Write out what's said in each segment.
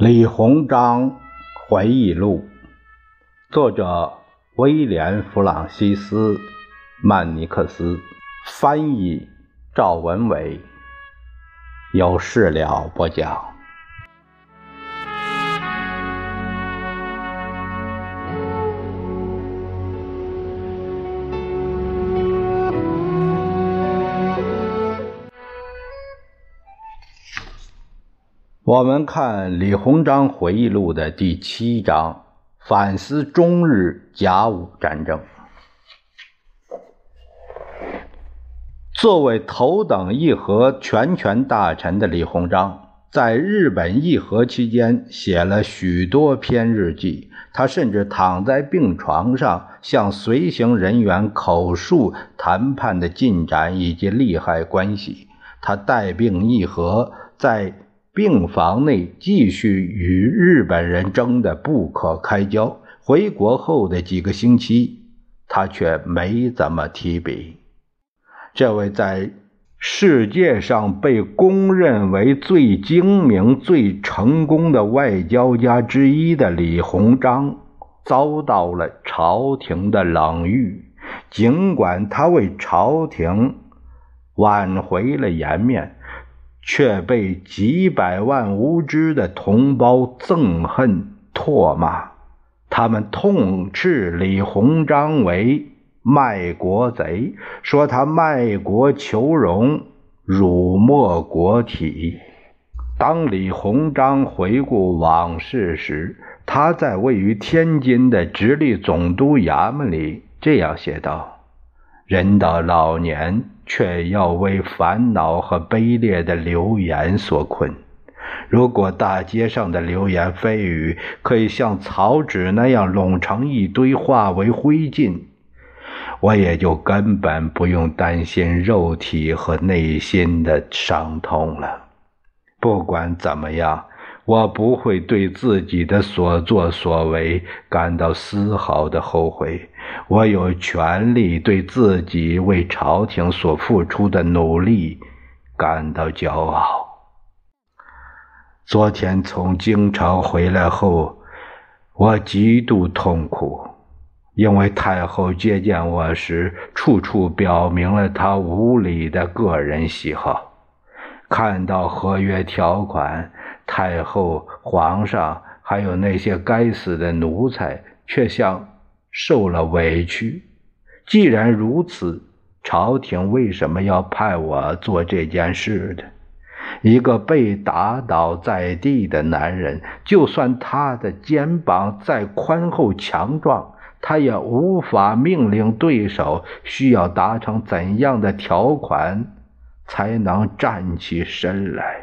李鸿章回忆录，作者威廉·弗朗西斯·曼尼克斯，翻译赵文伟，有事了不讲。我们看李鸿章回忆录的第七章，反思中日甲午战争。作为头等议和全权大臣的李鸿章，在日本议和期间写了许多篇日记。他甚至躺在病床上，向随行人员口述谈判的进展以及利害关系。他带病议和，在。病房内继续与日本人争得不可开交。回国后的几个星期，他却没怎么提笔。这位在世界上被公认为最精明、最成功的外交家之一的李鸿章，遭到了朝廷的冷遇。尽管他为朝廷挽回了颜面。却被几百万无知的同胞憎恨唾骂，他们痛斥李鸿章为卖国贼，说他卖国求荣，辱没国体。当李鸿章回顾往事时，他在位于天津的直隶总督衙门里这样写道。人到老年，却要为烦恼和卑劣的流言所困。如果大街上的流言蜚语可以像草纸那样拢成一堆，化为灰烬，我也就根本不用担心肉体和内心的伤痛了。不管怎么样。我不会对自己的所作所为感到丝毫的后悔，我有权利对自己为朝廷所付出的努力感到骄傲。昨天从京城回来后，我极度痛苦，因为太后接见我时，处处表明了她无理的个人喜好。看到合约条款。太后、皇上还有那些该死的奴才，却像受了委屈。既然如此，朝廷为什么要派我做这件事的？一个被打倒在地的男人，就算他的肩膀再宽厚强壮，他也无法命令对手需要达成怎样的条款才能站起身来。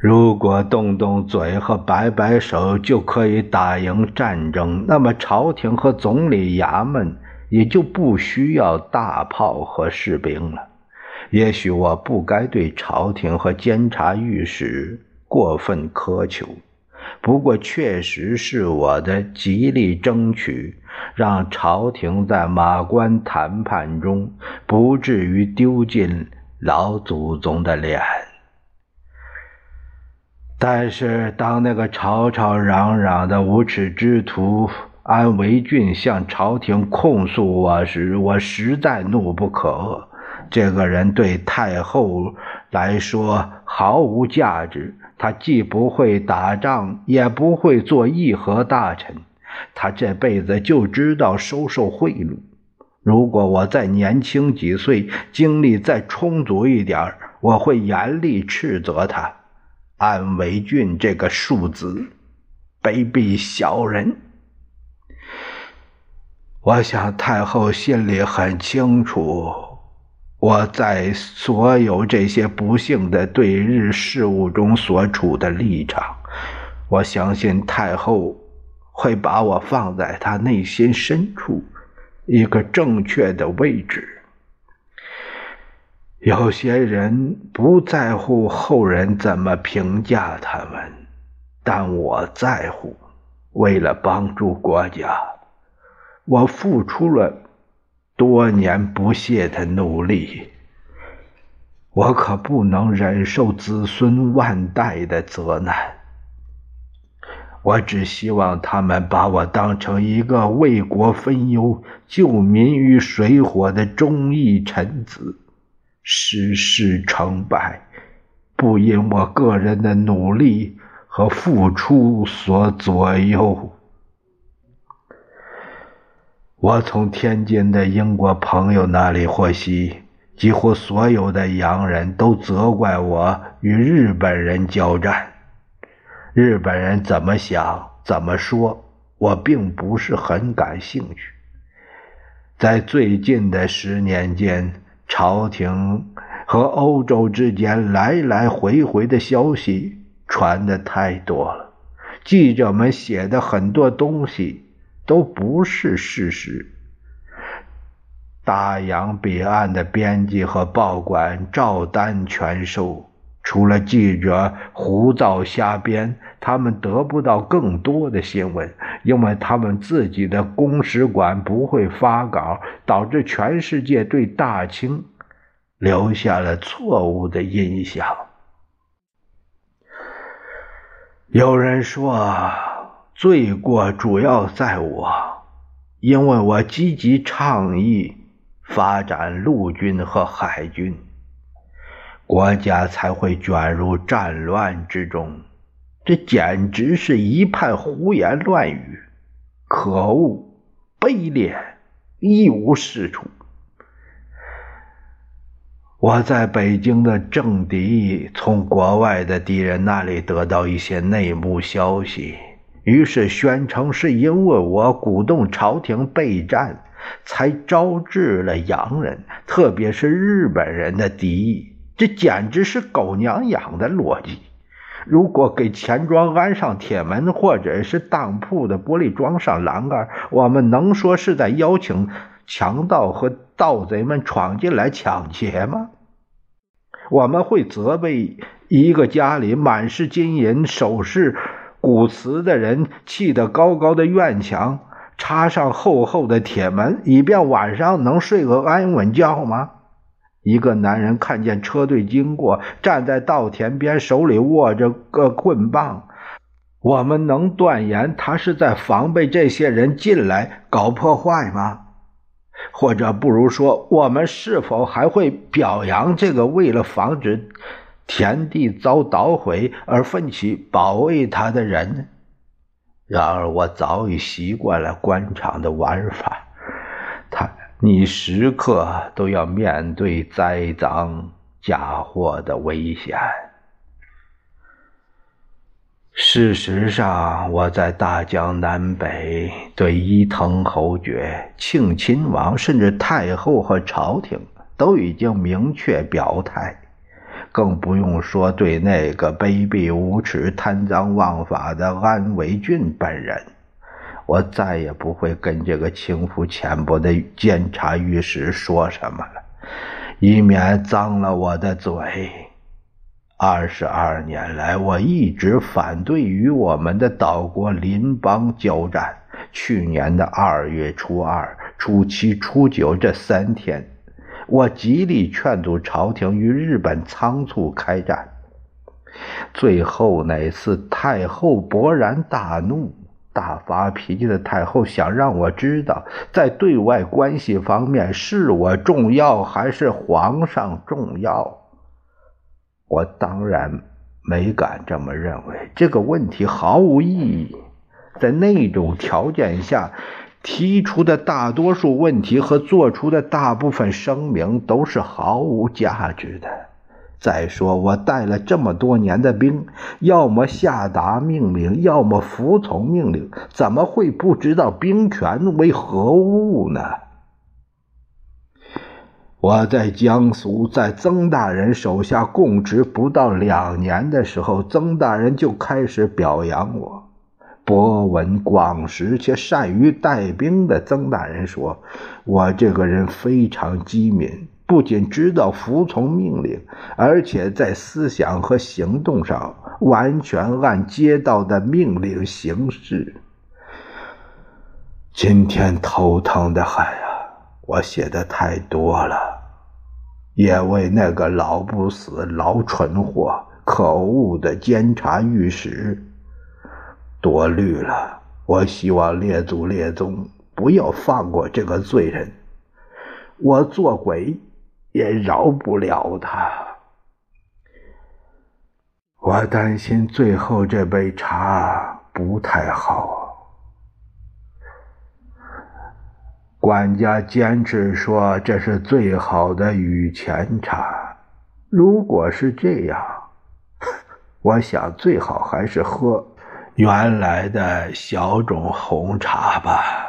如果动动嘴和摆摆手就可以打赢战争，那么朝廷和总理衙门也就不需要大炮和士兵了。也许我不该对朝廷和监察御史过分苛求，不过确实是我的极力争取，让朝廷在马关谈判中不至于丢尽老祖宗的脸。但是，当那个吵吵嚷嚷的无耻之徒安维俊向朝廷控诉我时，我实在怒不可遏。这个人对太后来说毫无价值，他既不会打仗，也不会做议和大臣，他这辈子就知道收受贿赂。如果我再年轻几岁，精力再充足一点我会严厉斥责他。安维俊这个庶子，卑鄙小人！我想太后心里很清楚，我在所有这些不幸的对日事务中所处的立场。我相信太后会把我放在她内心深处一个正确的位置。有些人不在乎后人怎么评价他们，但我在乎。为了帮助国家，我付出了多年不懈的努力。我可不能忍受子孙万代的责难。我只希望他们把我当成一个为国分忧、救民于水火的忠义臣子。世事成败，不因我个人的努力和付出所左右。我从天津的英国朋友那里获悉，几乎所有的洋人都责怪我与日本人交战。日本人怎么想、怎么说，我并不是很感兴趣。在最近的十年间，朝廷和欧洲之间来来回回的消息传的太多了，记者们写的很多东西都不是事实。大洋彼岸的编辑和报馆照单全收，除了记者胡造瞎编，他们得不到更多的新闻，因为他们自己的公使馆不会发稿，导致全世界对大清。留下了错误的印象。有人说，罪过主要在我，因为我积极倡议发展陆军和海军，国家才会卷入战乱之中。这简直是一派胡言乱语，可恶、卑劣、一无是处。我在北京的政敌从国外的敌人那里得到一些内幕消息，于是宣称是因为我鼓动朝廷备战，才招致了洋人，特别是日本人的敌意。这简直是狗娘养的逻辑！如果给钱庄安上铁门，或者是当铺的玻璃装上栏杆，我们能说是在邀请？强盗和盗贼们闯进来抢劫吗？我们会责备一个家里满是金银首饰、古瓷的人，砌得高高的院墙，插上厚厚的铁门，以便晚上能睡个安稳觉吗？一个男人看见车队经过，站在稻田边，手里握着个棍棒，我们能断言他是在防备这些人进来搞破坏吗？或者不如说，我们是否还会表扬这个为了防止田地遭捣毁而奋起保卫它的人呢？然而，我早已习惯了官场的玩法，你时刻都要面对栽赃嫁祸的危险。事实上，我在大江南北对伊藤侯爵、庆亲王，甚至太后和朝廷都已经明确表态，更不用说对那个卑鄙无耻、贪赃枉法的安维俊本人。我再也不会跟这个轻浮浅薄的监察御史说什么了，以免脏了我的嘴。二十二年来，我一直反对与我们的岛国邻邦交战。去年的二月初二、初七、初九这三天，我极力劝阻朝廷与日本仓促开战。最后那次，太后勃然大怒，大发脾气的太后想让我知道，在对外关系方面，是我重要还是皇上重要。我当然没敢这么认为，这个问题毫无意义。在那种条件下，提出的大多数问题和做出的大部分声明都是毫无价值的。再说，我带了这么多年的兵，要么下达命令，要么服从命令，怎么会不知道兵权为何物呢？我在江苏，在曾大人手下供职不到两年的时候，曾大人就开始表扬我。博闻广识且善于带兵的曾大人说，我这个人非常机敏，不仅知道服从命令，而且在思想和行动上完全按接到的命令行事。今天头疼的很啊！我写的太多了，也为那个老不死、老蠢货、可恶的监察御史多虑了。我希望列祖列宗不要放过这个罪人，我做鬼也饶不了他。我担心最后这杯茶不太好，管家坚持说这是最好的雨前茶。如果是这样，我想最好还是喝原来的小种红茶吧。